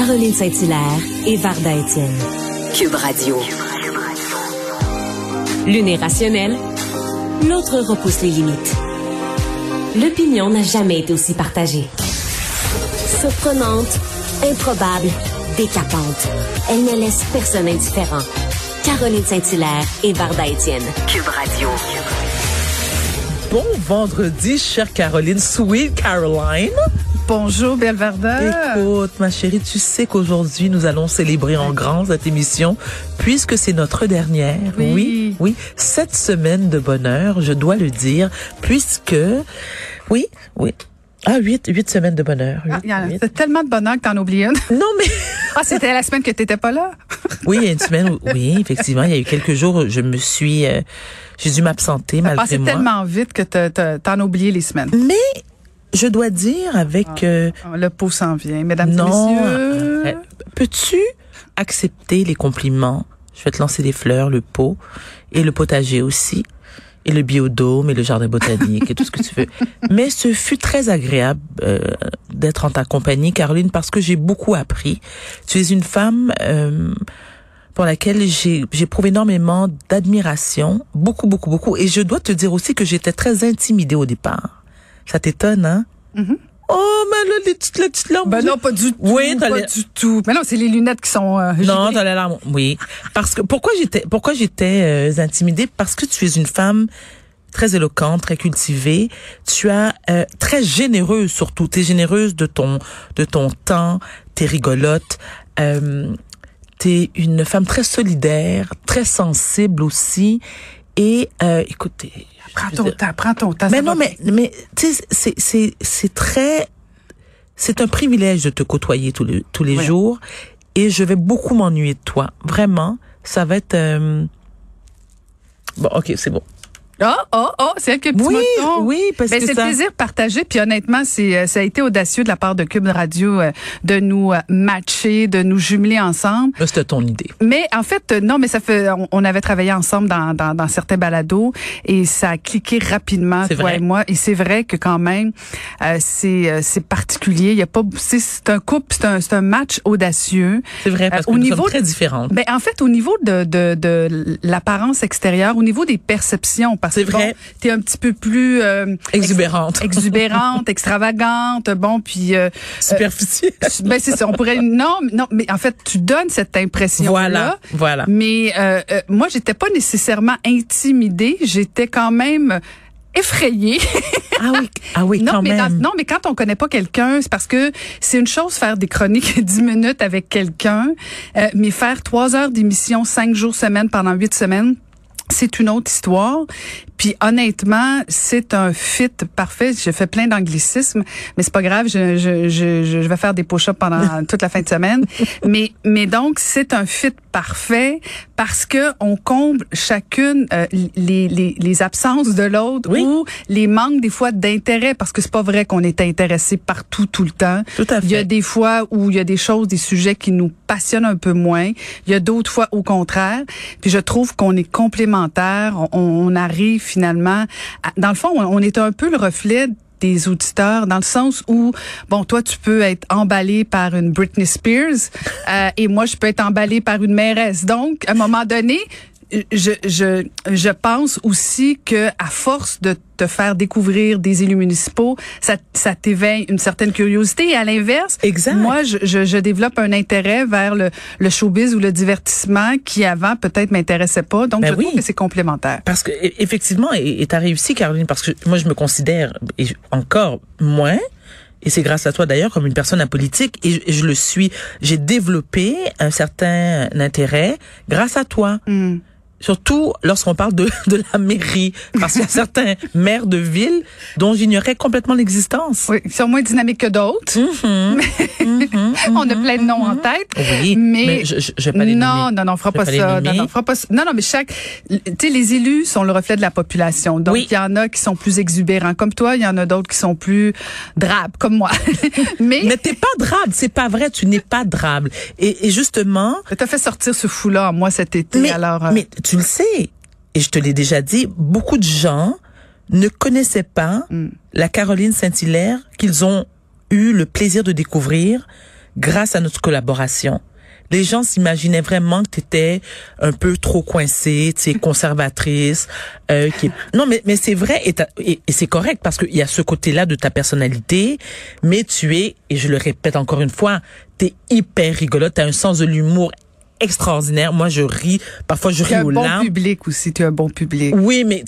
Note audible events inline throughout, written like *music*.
Caroline Saint-Hilaire et Varda Étienne. Cube Radio. L'une est rationnelle, l'autre repousse les limites. L'opinion n'a jamais été aussi partagée. Surprenante, improbable, décapante. Elle ne laisse personne indifférent. Caroline Saint-Hilaire et Varda Étienne. Cube Radio. Bon vendredi, chère Caroline. Sweet Caroline. Bonjour, Belle Varda. Écoute, ma chérie, tu sais qu'aujourd'hui, nous allons célébrer en grand cette émission, puisque c'est notre dernière. Oui. oui. Oui. Cette semaine de bonheur, je dois le dire, puisque, oui, oui. Ah, huit, huit semaines de bonheur. Ah, c'est tellement de bonheur que t'en oublies une. *laughs* Non, mais. ah, c'était la semaine que t'étais pas là? *laughs* oui, il y a une semaine où, oui, effectivement, il y a eu quelques jours, où je me suis, euh, j'ai dû m'absenter malgré moi. passé tellement vite que t'en as oublié les semaines. Mais, je dois dire avec... Ah, euh, le pot s'en vient, mesdames non, et messieurs. euh, Peux-tu accepter les compliments? Je vais te lancer des fleurs, le pot, et le potager aussi et le biodôme et le jardin botanique et tout ce que tu veux. *laughs* Mais ce fut très agréable euh, d'être en ta compagnie, Caroline, parce que j'ai beaucoup appris. Tu es une femme euh, pour laquelle j'ai j'éprouve énormément d'admiration, beaucoup, beaucoup, beaucoup. Et je dois te dire aussi que j'étais très intimidée au départ. Ça t'étonne, hein? Mm-hmm. Oh, mais là, les petites, les petites larmes. Ben non, pas du tout. Oui, t'as pas les- du tout. Mais non, c'est les lunettes qui sont. euh, Non, gilets. dans la larme. Oui. Parce que pourquoi j'étais pourquoi j'étais euh, intimidée? Parce que tu es une femme très éloquente, très cultivée, tu as euh, très généreuse surtout, tu es généreuse de ton de ton temps, tu es rigolote, euh, tu es une femme très solidaire, très sensible aussi et euh, écoutez, Prends ton temps, prends ton temps. mais non, mais, mais, tu sais, c'est, c'est, c'est très, c'est un privilège de te côtoyer tous les, tous les jours et je vais beaucoup m'ennuyer de toi. Vraiment, ça va être, euh, bon, ok, c'est bon. Oh, oh, oh, c'est elle que petit Oui, mouton. oui, parce Ben, que c'est ça- le plaisir partagé. Puis honnêtement, c'est euh, ça a été audacieux de la part de Cube Radio euh, de nous euh, matcher, de nous jumeler ensemble. Là, C'était ton idée. Mais en fait, euh, non, mais ça fait, on, on avait travaillé ensemble dans, dans, dans certains balados et ça a cliqué rapidement, toi vrai. et moi. Et c'est vrai que quand même, euh, c'est euh, c'est particulier. Il y a pas, c'est c'est un couple, c'est un c'est un match audacieux. C'est vrai, parce Euh, que au nous niveau sommes très différentes. Ben en fait, au niveau de de, de l'apparence extérieure, au niveau des perceptions, parce C'est que vrai. bon, t'es un petit peu plus euh, Exubérante. ex- *laughs* exubérante, extravagante, bon, puis euh, Superficielle. *laughs* ben c'est ça. On pourrait non, non, mais en fait, tu donnes cette impression voilà, voilà. mais euh, euh, moi, j'étais pas nécessairement intimidée, j'étais quand même effrayée. Ah oui, ah oui, *laughs* non, quand mais dans- non, mais quand on connaît pas quelqu'un, c'est parce que c'est une chose faire des chroniques 10 minutes avec quelqu'un, euh, mais faire trois heures d'émission cinq jours semaine pendant huit semaines. C'est une autre histoire. Puis honnêtement, c'est un fit parfait. J'ai fait plein d'anglicismes, mais c'est pas grave. Je, je, je, je vais faire des push-ups pendant *laughs* toute la fin de semaine. Mais, mais donc, c'est un fit parfait parce que on comble chacune euh, les, les, les absences de l'autre Oui. ou les manques des fois d'intérêt parce que c'est pas vrai qu'on est intéressé partout tout le temps. Tout à Il y a fait. des fois où il y a des choses, des sujets qui nous passionnent un peu moins. Il y a d'autres fois au contraire. Puis je trouve qu'on est complémentaires. On, on arrive finalement, dans le fond, on, on est un peu le reflet des auditeurs dans le sens où bon toi tu peux être emballé par une Britney Spears *laughs* euh, et moi je peux être emballé par une mairesse. Donc à un moment donné je, je, je pense aussi que à force de te faire découvrir des élus municipaux, ça, ça t'éveille une certaine curiosité. Et à l'inverse, moi, je, je, je développe un intérêt vers le, le showbiz ou le divertissement qui avant peut-être m'intéressait pas. Donc, Ben je oui. trouve que c'est complémentaire. Parce que e- effectivement, et tu as réussi, Caroline, parce que moi je me considère et encore moins. Et c'est grâce à toi d'ailleurs comme une personne apolitique et je, et je le suis. J'ai développé un certain intérêt grâce à toi. Hmm. Surtout lorsqu'on parle de, *laughs* de la mairie, parce qu'il y a certains maires de ville dont j'ignorais complètement l'existence. Oui, ils sont moins dynamiques que d'autres. *laughs* Mhm. On a plein de noms en tête. Oui, mais, mais je, je, je vais pas les non, nommer. non, non, on fera pas ça. Non, non, on fera pas ça. Non, non, mais chaque, tu sais, les élus sont le reflet de la population. Donc, il Oui. y en a qui sont plus exubérants comme toi, il y en a d'autres qui sont plus drabes comme moi. *laughs* mais, Mais t'es pas drable, c'est pas vrai, tu n'es pas drable. Et, et justement, t'as fait sortir ce fou-là en moi cet été. mais, alors, euh, mais tu le sais, et je te l'ai déjà dit, beaucoup de gens ne connaissaient pas Mm. la Caroline Saint-Hilaire qu'ils ont eu le plaisir de découvrir grâce à notre collaboration, les gens s'imaginaient vraiment que tu étais un peu trop coincée, tu sais, conservatrice. Euh, qui Non, mais, mais c'est vrai et, et, c'est correct parce qu'il y a ce côté-là de ta personnalité, mais tu es, et je le répète encore une fois, tu es hyper rigolote, tu as un sens de l'humour extraordinaire. Moi, je ris. Parfois, je ris tu aux larmes. Tu un bon public aussi. Tu es un bon public. Oui, mais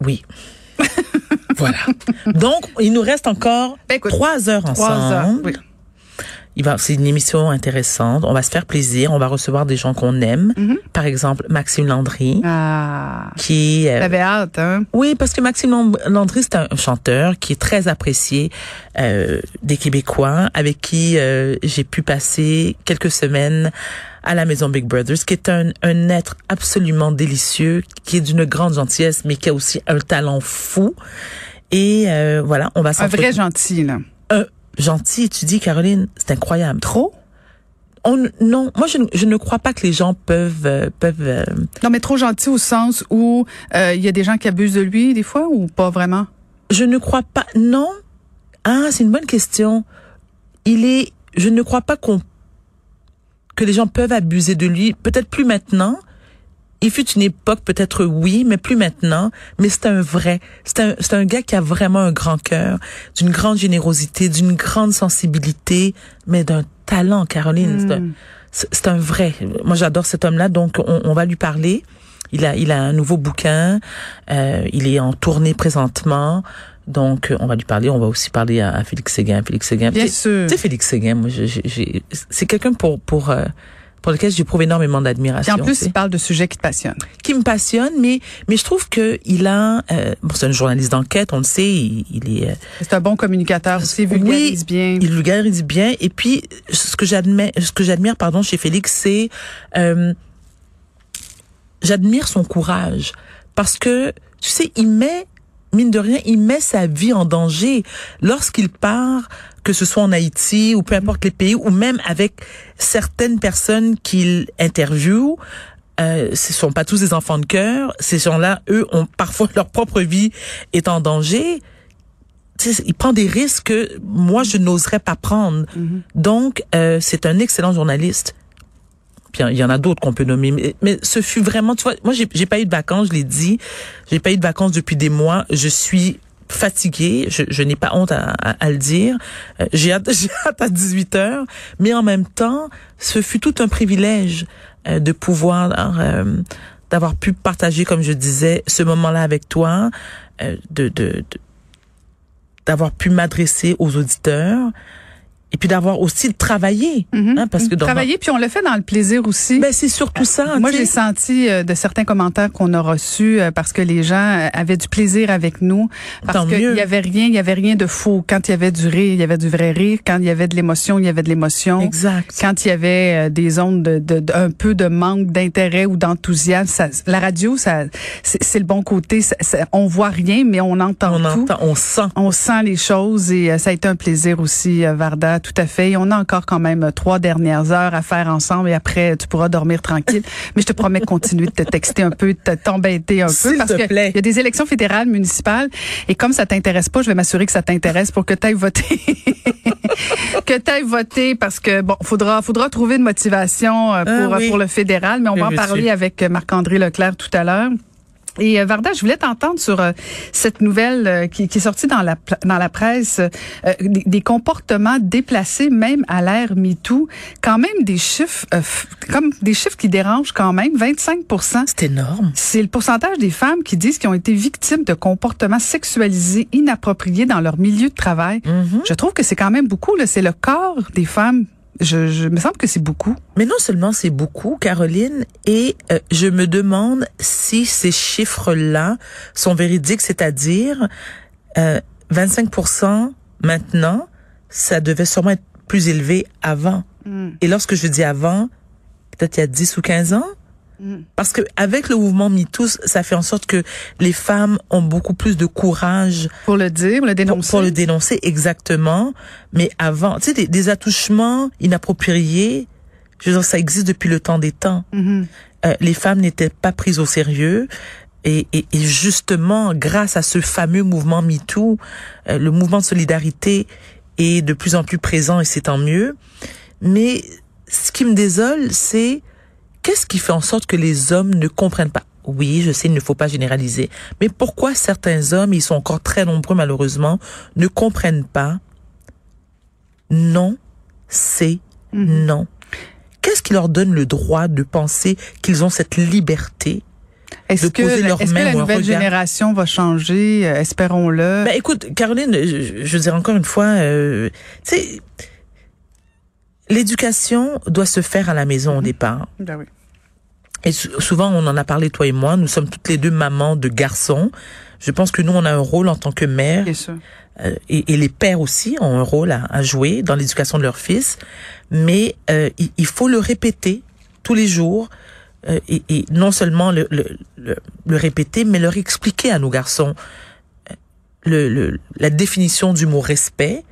oui. *laughs* voilà. Donc, il nous reste encore ben, trois heures ensemble. Trois heures, oui. Il va, c'est une émission intéressante. On va se faire plaisir. On va recevoir des gens qu'on aime. Mm-hmm. Par exemple, Maxime Landry. Ah. Qui. Euh, T'avais hâte, hein? Oui, parce que Maxime Landry, c'est un chanteur qui est très apprécié euh, des Québécois, avec qui euh, j'ai pu passer quelques semaines à la maison Big Brothers, qui est un, un être absolument délicieux, qui est d'une grande gentillesse, mais qui a aussi un talent fou. Et euh, voilà, on va Un vrai gentil, là. Un gentil, tu dis, Caroline, c'est incroyable. Trop? On, non, moi je, je, ne crois pas que les gens peuvent euh, peuvent. Euh, non, mais trop gentil au sens où il y a des gens qui abusent de lui des fois ou pas vraiment? Je ne crois pas. Non. Ah, c'est une bonne question. Il est. Je ne crois pas qu'on que les gens peuvent abuser de lui. Peut-être plus maintenant. Il fut une époque, peut-être oui, mais plus maintenant. Mais c'est un vrai. C'est un, c'est un gars qui a vraiment un grand cœur, d'une grande générosité, d'une grande sensibilité, mais d'un talent, Caroline. C'est, un, vrai. Moi, j'adore cet homme-là, donc on, on va lui parler. Il a, il a un nouveau bouquin. Euh, il est en tournée présentement. Donc, on va lui parler. On va aussi parler à, Félix Séguin. Félix Séguin. Bien sûr. Tu sais, Félix Séguin, moi, c'est quelqu'un pour pour euh, pour lequel j'éprouve énormément d'admiration. Et en plus, il parle de sujets qui te passionnent. Qui me passionnent, mais mais je trouve que il a euh, bon, c'est un journaliste d'enquête, on le sait, il, il est. Euh, c'est un bon communicateur aussi, vulgarise oui, bien. Il vulgarise bien. Et puis, ce que j'admire, ce que j'admire, pardon, chez Félix, c'est euh, j'admire son courage parce que tu sais, il met mine de rien, il met sa vie en danger lorsqu'il part, que ce soit en Haïti ou peu importe les pays, ou même avec certaines personnes qu'il interviewe. Euh, ce sont pas tous des enfants de cœur. Ces gens-là, eux, ont *laughs* parfois leur propre vie est en danger. il prend des risques que moi je n'oserais pas prendre. Mm-hmm. Donc, euh, c'est un excellent journaliste. Puis il y en a d'autres qu'on peut nommer, mais, ce fut vraiment, tu vois, moi j'ai, pas eu de vacances, je l'ai dit, j'ai pas eu de vacances depuis des mois. Je suis fatiguée, je, n'ai pas honte à, le dire. Euh, j'ai hâte, *laughs* hâte à 18 heures, mais en même temps, ce fut tout un privilège euh, de pouvoir euh, d'avoir pu partager, comme je disais, ce moment-là avec toi, de d'avoir pu m'adresser aux auditeurs et puis d'avoir aussi travaillé mm hein, parce que travailler puis on le fait dans le plaisir aussi. Ben c'est surtout ça moi j'ai senti euh, de certains commentaires qu'on a reçus euh, parce que les gens euh, avaient du plaisir avec nous parce qu'il y avait rien il y avait rien de faux. Quand il y avait du rire il y avait du vrai rire. Quand il y avait de l'émotion il y avait de l'émotion. Exact. Quand il y avait des ondes de, de, un peu de manque d'intérêt ou d'enthousiasme la radio ça c'est le bon côté ça, on voit rien mais on entend on tout. entend, on sent. On sent les choses et ça a été un plaisir aussi Varda tout à fait. Et on a encore quand même trois dernières heures à faire ensemble et après, tu pourras dormir tranquille. *laughs* Mais je te promets de continuer de te texter un peu, de t'embêter un peu. Parce qu'il y a des élections fédérales, municipales. Et comme ça t'intéresse pas, je vais m'assurer que ça t'intéresse pour que tu ailles voter. *laughs* que tu ailles voter parce que, bon, faudra, faudra trouver une motivation euh, pour, ah pour le fédéral. Mais on va en parler avec Marc-André Leclerc tout à l'heure. Et euh, Varda, je voulais t'entendre sur euh, cette nouvelle euh, qui, qui, est sortie dans la dans la presse, des, des, comportements déplacés même à l'ère MeToo, quand même des chiffres comme des chiffres qui dérangent quand même, 25 C'est énorme. C'est le pourcentage des femmes qui disent qu'ils ont été victimes de comportements sexualisés inappropriés dans leur milieu de travail. Mm-hmm. Je trouve que c'est quand même beaucoup là, c'est le corps des femmes je, je me semble que c'est beaucoup. Mais non seulement c'est beaucoup, Caroline, et euh, je me demande si ces chiffres-là sont véridiques, c'est-à-dire euh, 25% maintenant, ça devait sûrement être plus élevé avant. Mm. Et lorsque je dis avant, peut-être il y a 10 ou 15 ans. Parce que avec le mouvement MeToo, ça fait en sorte que les femmes ont beaucoup plus de courage pour le dire, pour le dénoncer. Pour, le dénoncer exactement. Mais avant, tu sais, des, des, attouchements inappropriés, je veux dire, ça existe depuis le temps des temps. Mm-hmm. Euh, les femmes n'étaient pas prises au sérieux. Et, et, et, justement, grâce à ce fameux mouvement MeToo, euh, le mouvement de solidarité est de plus en plus présent et c'est tant mieux. Mais ce qui me désole, c'est qu'est-ce qui fait en sorte que les hommes ne comprennent pas? Oui, je sais, il ne faut pas généraliser. Mais pourquoi certains hommes, ils sont encore très nombreux malheureusement, ne comprennent pas non, c'est Mhm. non. Qu'est-ce qui leur donne le droit de penser qu'ils ont cette liberté Est-ce que, la nouvelle génération va changer? Euh, Espérons-le. Ben écoute, Caroline, je, je veux dire encore une fois, euh, tu sais, l'éducation doit se faire à la maison au départ. Ben oui. Et sou- souvent, on en a parlé, toi et moi, nous sommes toutes les deux mamans de garçons. Je pense que nous, on a un rôle en tant que mère, Bien sûr. euh, et, et les pères aussi ont un rôle à, à jouer dans l'éducation de leurs fils. Mais euh, il, il faut le répéter tous les jours, euh, et, et non seulement le, le, le, le répéter, mais leur expliquer à nos garçons euh, le, le, la définition du mot respect.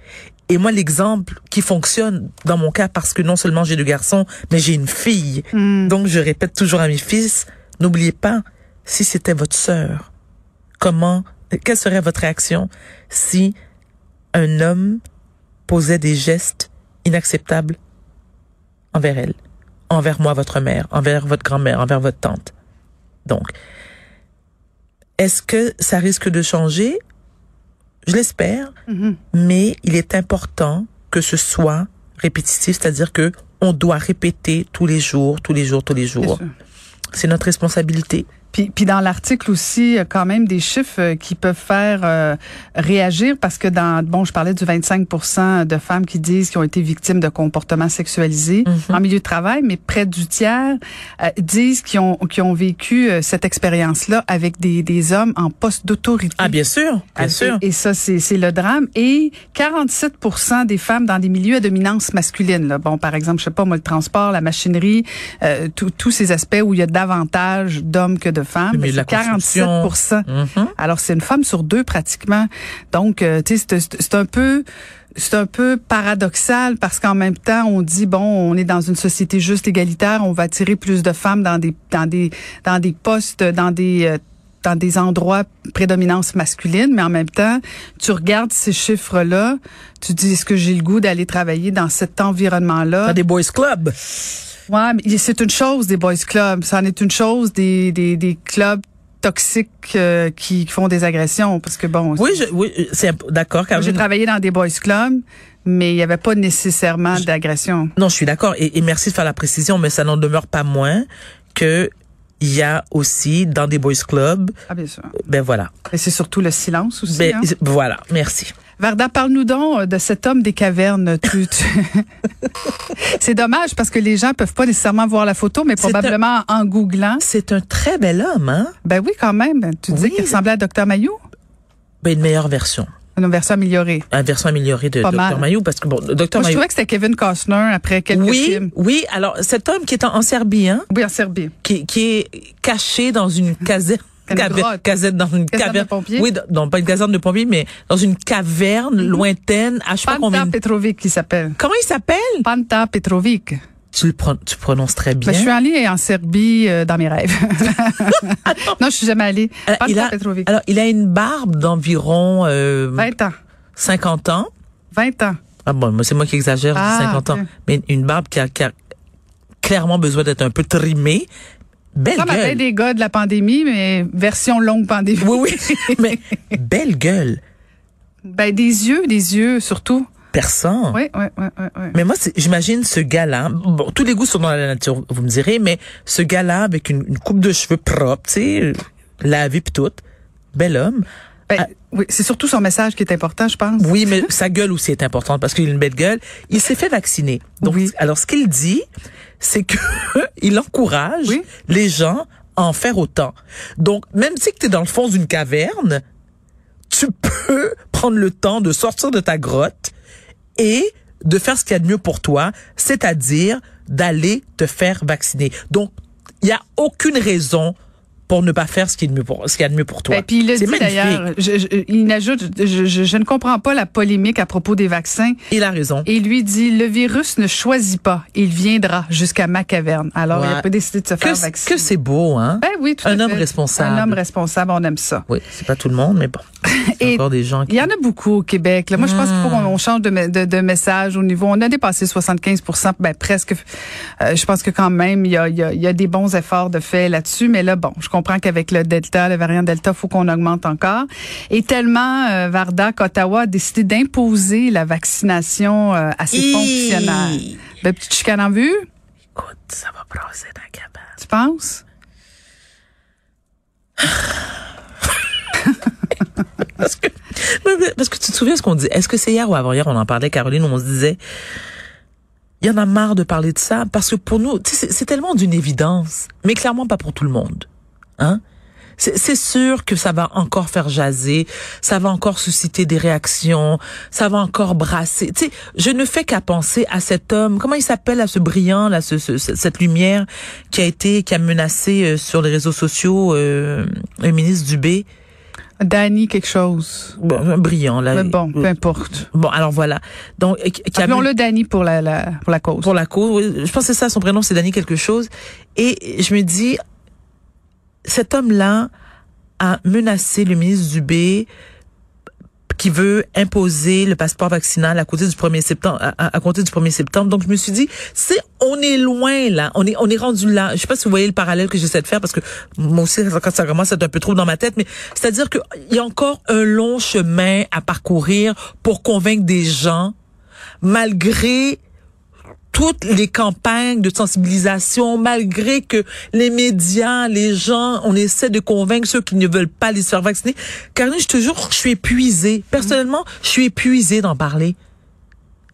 Et moi, l'exemple qui fonctionne dans mon cas, parce que non seulement j'ai deux garçons, mais j'ai une fille. Hmm. Donc, je répète toujours à mes fils, n'oubliez pas, si c'était votre sœur, comment, quelle serait votre réaction si un homme posait des gestes inacceptables envers elle, envers moi, votre mère, envers votre grand-mère, envers votre tante? Donc, est-ce que ça risque de changer? Je l'espère, Mhm. mais il est important que ce soit répétitif, c'est-à-dire que on doit répéter tous les jours, tous les jours, tous les jours. C'est notre responsabilité. Puis, puis dans l'article aussi, quand même des chiffres euh, qui peuvent faire euh, réagir parce que dans bon, je parlais du 25 de femmes qui disent qu'ils ont été victimes de comportements sexualisés Mhm. en milieu de travail, mais près du tiers euh, disent qu'ils ont qu'ils ont vécu euh, cette expérience-là avec des, des hommes en poste d'autorité. Ah, bien sûr, bien sûr. Et, ça, c'est c'est le drame. Et 47% des femmes dans des milieux à dominance masculine. Là. Bon, par exemple, je sais pas, moi, le transport, la machinerie, euh, tous tous ces aspects où il y a davantage d'hommes que de femmes. C'est 47 construction. Mhm. Alors, c'est une femme sur deux pratiquement. Donc, euh, tu sais, c'est un peu... C'est un peu paradoxal parce qu'en même temps, on dit bon, on est dans une société juste égalitaire, on va attirer plus de femmes dans des dans des dans des postes, dans des euh, dans des endroits prédominance masculine, mais en même temps, tu regardes ces chiffres-là, tu dis est-ce que j'ai le goût d'aller travailler dans cet environnement-là? Dans des boys clubs? Ouais, mais c'est une chose des boys clubs, ça en est une chose des des, des clubs toxiques euh, qui font des agressions parce que bon, Oui, je, oui, c'est d'accord, moi, j'ai travaillé dans des boys clubs, mais il y avait pas nécessairement d'agression. Non, je suis d'accord et, et merci de faire la précision, mais ça n'en demeure pas moins que il y a aussi dans des boys clubs, Ah bien sûr. ben voilà, Et c'est surtout le silence aussi. ben hein. voilà, merci. Varda, parle-nous donc euh, de cet homme des cavernes. Tu, tu- *laughs* c'est dommage parce que les gens peuvent pas nécessairement voir la photo, mais un- probablement en googlant. C'est un très bel homme, hein? Ben oui, quand même. Tu Oui. qu'il ressemblait à Dr Mayou, Ben une meilleure version, une version améliorée. une version améliorée de Pas Dr mal. Mayou, parce que bon, Dr Moi, je Mayou. trouvais que c'était Kevin Costner après quelques Oui, films. oui. Alors cet homme qui est en, en Serbie, hein, Oui, en Serbie. qui, qui est caché dans une caserne. Une grotte. dans une Caserne caverne. de pompiers? Oui, non, pas une caserne de pompiers, mais dans une caverne lointaine, à je sais pas combien. Panta Petrovic, qui s'appelle. Comment il s'appelle? Panta Petrovic. Tu le pron- tu prononces très bien. Ben, je suis allée en Serbie euh, dans mes rêves. *laughs* non, je suis jamais allée. Alors, Panta il a, Petrovic. alors, il a une barbe d'environ euh, 20 ans. 50 ans. 20 ans. Ah bon, c'est moi qui exagère, Ah, 50 ok. ans. Mais une barbe qui a, qui a clairement besoin d'être un peu trimée. Belle avec gueule. des gars de la pandémie, mais version longue pandémie. Oui, oui. *laughs* Mais belle gueule. Ben, des yeux, des yeux surtout. Perçant. Oui, oui, oui, oui. Mais moi, j'imagine ce gars-là. Bon, tous les goûts sont dans la nature, vous me direz, mais ce gars-là avec une, une coupe de cheveux propre, tu sais, lavé pis tout, bel homme. Ben, Ah. oui, c'est surtout son message qui est important, je pense. Oui, mais sa gueule aussi est importante parce qu'il a une belle gueule. Il s'est fait vacciner. Donc, Oui. alors ce qu'il dit, c'est que *laughs* il encourage Oui. les gens à en faire autant. Donc, même si tu es dans le fond d'une caverne, tu peux *laughs* prendre le temps de sortir de ta grotte et de faire ce qu'il y a de mieux pour toi, c'est-à-dire d'aller te faire vacciner. Donc, il n'y a aucune raison pour ne pas faire ce qui est de mieux pour, ce qu'il y a de mieux pour toi. Et Ben, puis il le dit d'ailleurs, je- je- il ajoute, je, ne comprends pas la polémique à propos des vaccins. Il a raison. Et lui dit, le virus ne choisit pas, il viendra jusqu'à ma caverne. Alors, il a Ouais. pas décidé de se faire Que, vacciner. que c'est beau, hein? Ben oui, tout à Un homme fait. responsable. Un homme responsable, on aime ça. Oui, c'est pas tout le monde, mais bon. *laughs* Il y a Et encore des gens qui. Il y en a beaucoup au Québec. Là. Moi, je pense qu'il faut qu'on on change de, me- de, de message au niveau. On a dépassé 75 ben presque. Euh, je pense que quand même, il y a, y a des bons efforts de fait là-dessus. Mais là, bon, je comprends qu'avec le Delta, le variant Delta, faut qu'on augmente encore. Et tellement, euh, Varda, qu'Ottawa a décidé d'imposer la vaccination euh, à ses fonctionnaires. Ben, petite chicane en vue, Écoute, ça va brasser dans la cabane. tu penses? Parce que, parce que tu te souviens ce qu'on dit? Est-ce que c'est hier ou avant-hier, on en parlait, Caroline, où on se disait, il y en a marre de parler de ça, parce que pour nous, c'est tellement d'une évidence, mais clairement pas pour tout le monde. Hein? C'est sûr que ça va encore faire jaser, ça va encore susciter des réactions, ça va encore brasser. Tu sais, je ne fais qu'à penser à cet homme, comment il s'appelle, à ce brillant, là, ce, ce- ce- cette lumière qui a été, qui a menacé euh, sur les réseaux sociaux euh, le ministre Dubé. Danny, quelque chose. Bon, brillant là. Mais bon, peu importe. Bon, alors voilà. Donc, Appelons-le Danny pour la, la, pour la cause. pour la cause. oui, Je pense que c'est ça, son prénom, c'est Danny quelque chose. Et je me dis, cet homme-là a menacé le ministre Dubé qui veut imposer le passeport vaccinal à côté du 1er septembre, à, à- compter du 1er septembre. Donc, je me suis dit, c'est, on est loin, là. On est, on est rendu là. Je sais pas si vous voyez le parallèle que j'essaie de faire parce que moi aussi, quand ça commence être un peu trop dans ma tête, mais c'est-à-dire qu'il y a encore un long chemin à parcourir pour convaincre des gens, malgré toutes les campagnes de sensibilisation, malgré que les médias, les gens, on essaie de convaincre ceux qui ne veulent pas les se faire vacciner. Caroline, je te jure, je suis épuisée. Personnellement, je suis épuisée d'en parler.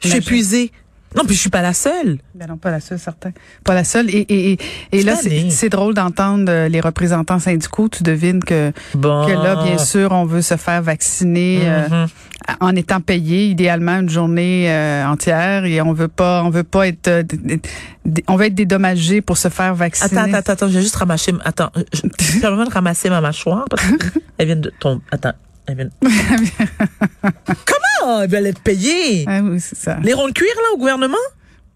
Je suis épuisée. Non, puis je suis pas la seule. Ben non, pas la seule, certain. Pas la seule. Et, et, et, et là, c'est drôle d'entendre euh, les représentants syndicaux. Tu devines que, Bon. que là, bien sûr, on veut se faire vacciner euh, Mhm. en étant payé, idéalement une journée euh, entière. Et on veut pas, on veut pas être, euh, on va être dédommagé pour se faire vacciner. Attends, attends, attends, j'ai juste ramassé, attends, permets de ramasser ma mâchoire parce qu'elle *laughs* vient de tomber. Attends, elle vient *laughs* de... Elle va être payée. Ah oui, c'est ça. Les ronds de cuir, là, au gouvernement?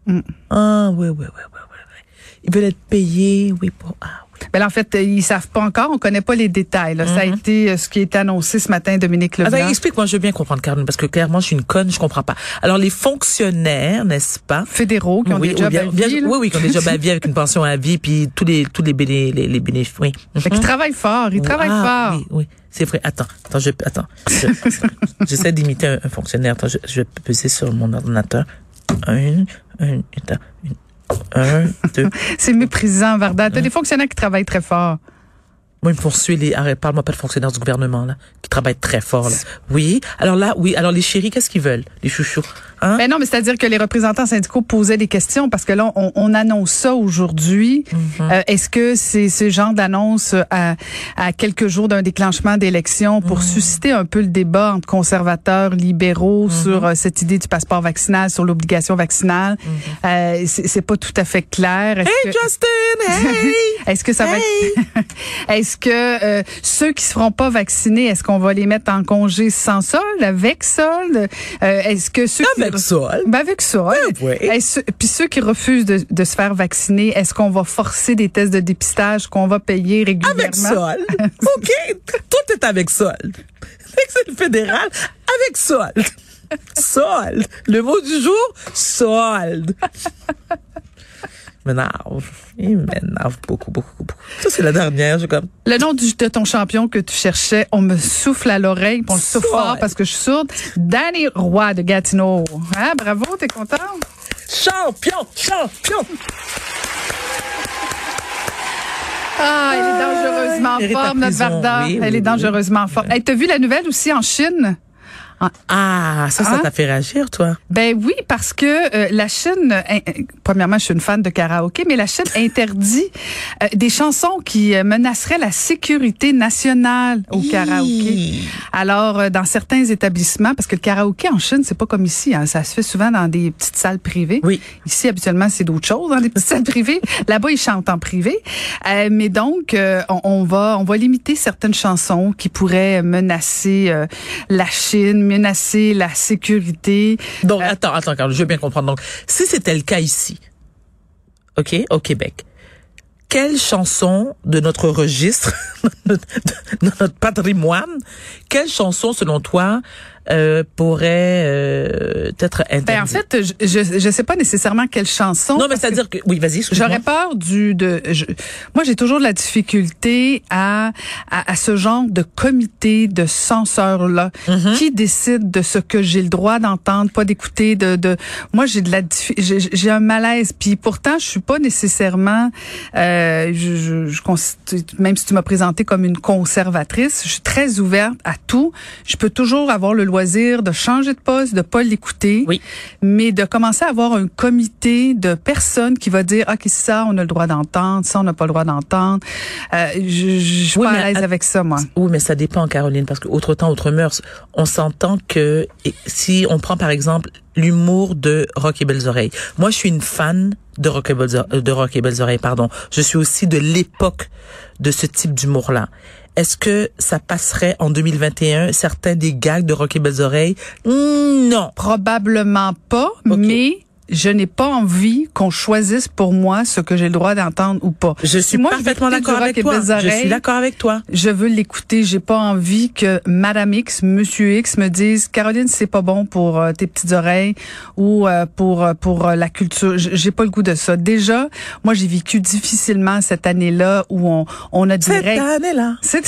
Mm. Ah, oui, oui, oui, oui, oui, oui. Ils veulent être payés, oui, pour, ah, oui. Ben là, en fait, euh, ils savent pas encore. On connaît pas les détails. là. Ça a été euh, ce qui est annoncé ce matin, Dominique Leblanc. Attends, explique-moi, je veux bien comprendre, Caroline, parce que clairement, je suis une conne, je comprends pas. Alors, les fonctionnaires, n'est-ce pas? fédéraux qui ont oui, des jobs bien- à vie, oui, oui, qui ont des jobs à vie avec une pension à vie, puis tous les, tous les, béné, les, les bénéfices, oui. Fait qu'ils travaillent fort. Ils travaillent Ah, fort. Oui, oui, c'est vrai. Attends, attends, je, attends. Je- *laughs* J'essaie d'imiter un, un fonctionnaire. Attends, je, je vais peser sur mon ordinateur. Un, un, attends, une, un, deux. *laughs* C'est méprisant, Varda. T'as des fonctionnaires qui travaillent très fort. Moi, il me poursuit les, arrête, parle-moi pas de fonctionnaires du gouvernement, là, qui travaillent très fort, là. Oui. Alors là, oui. Alors les chéris, qu'est-ce qu'ils veulent? Les chouchous. Hein? Ben non, mais c'est-à-dire que les représentants syndicaux posaient des questions parce que là, on, on annonce ça aujourd'hui. Mhm. Euh, Est-ce que c'est ce genre d'annonce à, à quelques jours d'un déclenchement d'élection pour Mhm. susciter un peu le débat entre conservateurs, libéraux Mhm. sur euh, cette idée du passeport vaccinal, sur l'obligation vaccinale? Euh, c'est pas tout à fait clair. Est-ce Mhm. Hey, que- Justin! *laughs* Hey! Est-ce que ça va être *laughs* Est-ce que euh, ceux qui seront pas vaccinés, est-ce qu'on va les mettre en congé sans solde, avec solde? Euh, Est-ce que ceux qui sol. ben avec solde. oui. Est-ce- Puis ceux qui refusent de, de se faire vacciner, est-ce qu'on va forcer des tests de dépistage qu'on va payer régulièrement? Avec sol. *laughs* OK. Tout est avec sol. C'est le fédéral. Avec solde. Solde. Le mot du jour, solde. M'énerve. Il m'énerve beaucoup, beaucoup, beaucoup. Ça, c'est la dernière. Je suis comme, Le nom du, de ton champion que tu cherchais, on me souffle à l'oreille, on le souffle fort parce que je suis sourde. Danny Roy de Gatineau. Hein, bravo, t'es content? champion, champion. Ah, elle est dangereusement Mérite forte, notre. Varda. Oui, oui, elle est oui. dangereusement forte. Hey, T'as vu la nouvelle aussi en Chine? Ah, ça, ça Ah. t'a fait réagir, toi? Ben oui, parce que euh, la Chine, euh, euh, premièrement, je suis une fan de karaoké, mais la Chine interdit euh, des chansons qui euh, menaceraient la sécurité nationale au karaoké. Alors, euh, dans certains établissements, parce que le karaoké en Chine, c'est pas comme ici, hein, ça se fait souvent dans des petites salles privées. Oui. Ici, habituellement, c'est d'autres choses, dans des petites salles privées. *laughs* Là-bas, ils chantent en privé. Euh, mais donc, euh, on, on va, on va limiter certaines chansons qui pourraient menacer euh, la Chine, menacer la sécurité. Donc, Euh, attends, attends, Carole, je veux bien comprendre. Donc, si c'était le cas ici, OK, au Québec, quelle chanson de notre registre, *laughs* de notre patrimoine, quelle chanson, selon toi, euh, pourrait euh, être interdite? Ben, en fait, je, je, sais pas nécessairement quelle chanson. non, mais que c'est-à-dire que, oui, vas-y. J'aurais peur du de je- moi j'ai toujours de la difficulté à, à à ce genre de comité de censeurs là Mm-hmm. qui décide de ce que j'ai le droit d'entendre pas d'écouter de de moi j'ai de la j'ai un malaise puis pourtant je suis pas nécessairement euh, je, je, je même si tu m'as présenté comme une conservatrice je suis très ouverte à tout je peux toujours avoir le loisir de changer de poste de pas l'écouter Oui. mais de commencer à avoir un comité de personnes qui va dire ok ça on a le droit d'entendre ça on n'a pas le droit d'entendre euh, je, suis Oui, pas à l'aise avec ça moi Oui, mais ça dépend, Caroline, parce que autre temps, autre mœurs. On s'entend que si on prend par exemple l'humour de Rock et Belles Oreilles. Moi, je suis une fan de Rock et Belles, de Rock et Belles Oreilles, pardon. Je suis aussi de l'époque de ce type d'humour-là. Est-ce que ça passerait en 2021 certains des gags de Rock et Belles Oreilles Hmm, Non. probablement pas mais je n'ai pas envie qu'on choisisse pour moi ce que j'ai le droit d'entendre ou pas. Je suis Si moi, parfaitement d'accord avec toi. Je suis d'accord avec toi. je veux l'écouter. J'ai pas envie que Madame X, Monsieur X me dise Caroline, c'est pas bon pour euh, tes petites oreilles ou euh, pour euh, pour la culture. J'ai pas le goût de ça. Déjà, moi j'ai vécu difficilement cette année-là où on on a des Cette année-là. C'est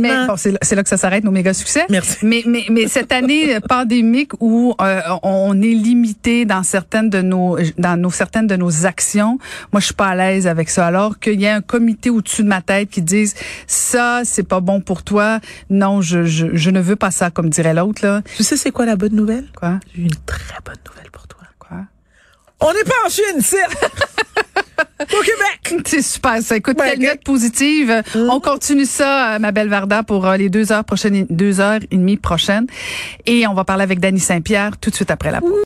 Mais bon, c'est là, là que ça s'arrête nos méga succès. Merci. Mais mais mais cette année *laughs* pandémique où euh, on est limité dans certaines de nos dans nos certaines de nos actions, moi je suis pas à l'aise avec ça. Alors qu'il y a un comité au-dessus de ma tête qui dise ça c'est pas bon pour toi. Non, je je, je ne veux pas ça comme dirait l'autre là. Tu sais c'est quoi la bonne nouvelle? Quoi? J'ai une très bonne nouvelle pour toi. On n'est pas en Chine, c'est *laughs* au Québec. C'est super ça. Écoute, Ouais, quelle ok. note positive. On continue ça, euh, ma belle Varda, pour euh, les deux heures prochaines, deux heures et demie prochaines. Et on va parler avec Dany Saint-Pierre tout de suite après la pause.